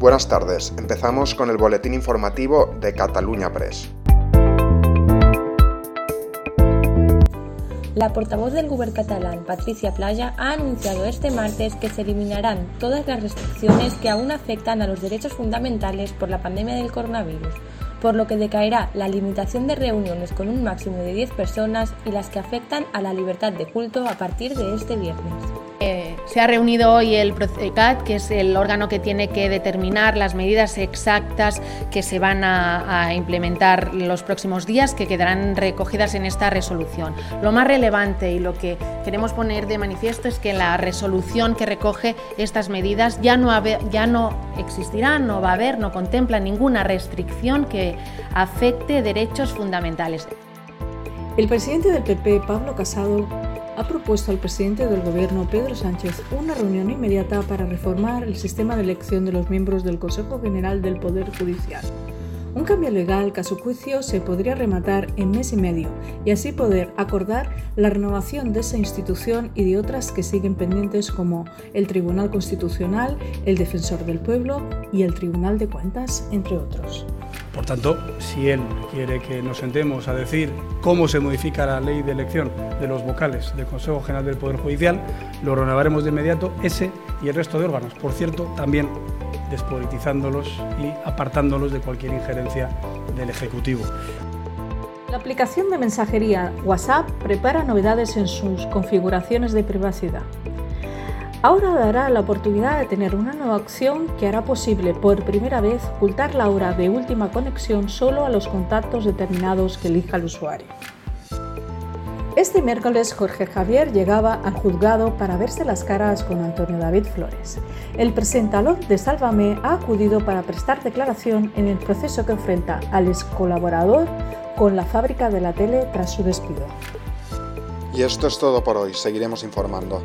Buenas tardes, empezamos con el boletín informativo de Cataluña Press. La portavoz del Gobierno catalán, Patricia Playa, ha anunciado este martes que se eliminarán todas las restricciones que aún afectan a los derechos fundamentales por la pandemia del coronavirus, por lo que decaerá la limitación de reuniones con un máximo de 10 personas y las que afectan a la libertad de culto a partir de este viernes. Se ha reunido hoy el PROCECAT, que es el órgano que tiene que determinar las medidas exactas que se van a, implementar los próximos días, que quedarán recogidas en esta resolución. Lo más relevante y lo que queremos poner de manifiesto es que la resolución que recoge estas medidas ya no, ya no existirá, no va a haber, no contempla ninguna restricción que afecte derechos fundamentales. El presidente del PP, Pablo Casado, ha propuesto al presidente del Gobierno, Pedro Sánchez, una reunión inmediata para reformar el sistema de elección de los miembros del Consejo General del Poder Judicial. Un cambio legal que a su juicio se podría rematar en mes y medio y así poder acordar la renovación de esa institución y de otras que siguen pendientes como el Tribunal Constitucional, el Defensor del Pueblo y el Tribunal de Cuentas, entre otros. Por tanto, si él quiere que nos sentemos a decir cómo se modifica la ley de elección de los vocales del Consejo General del Poder Judicial, lo renovaremos de inmediato ese y el resto de órganos. Por cierto, también despolitizándolos y apartándolos de cualquier injerencia del Ejecutivo. La aplicación de mensajería WhatsApp prepara novedades en sus configuraciones de privacidad. Ahora dará la oportunidad de tener una nueva opción que hará posible por primera vez ocultar la hora de última conexión solo a los contactos determinados que elija el usuario. Este miércoles Jorge Javier llegaba al juzgado para verse las caras con Antonio David Flores. El presentador de Sálvame ha acudido para prestar declaración en el proceso que enfrenta al ex colaborador con la fábrica de la tele tras su despido. Y esto es todo por hoy, seguiremos informando.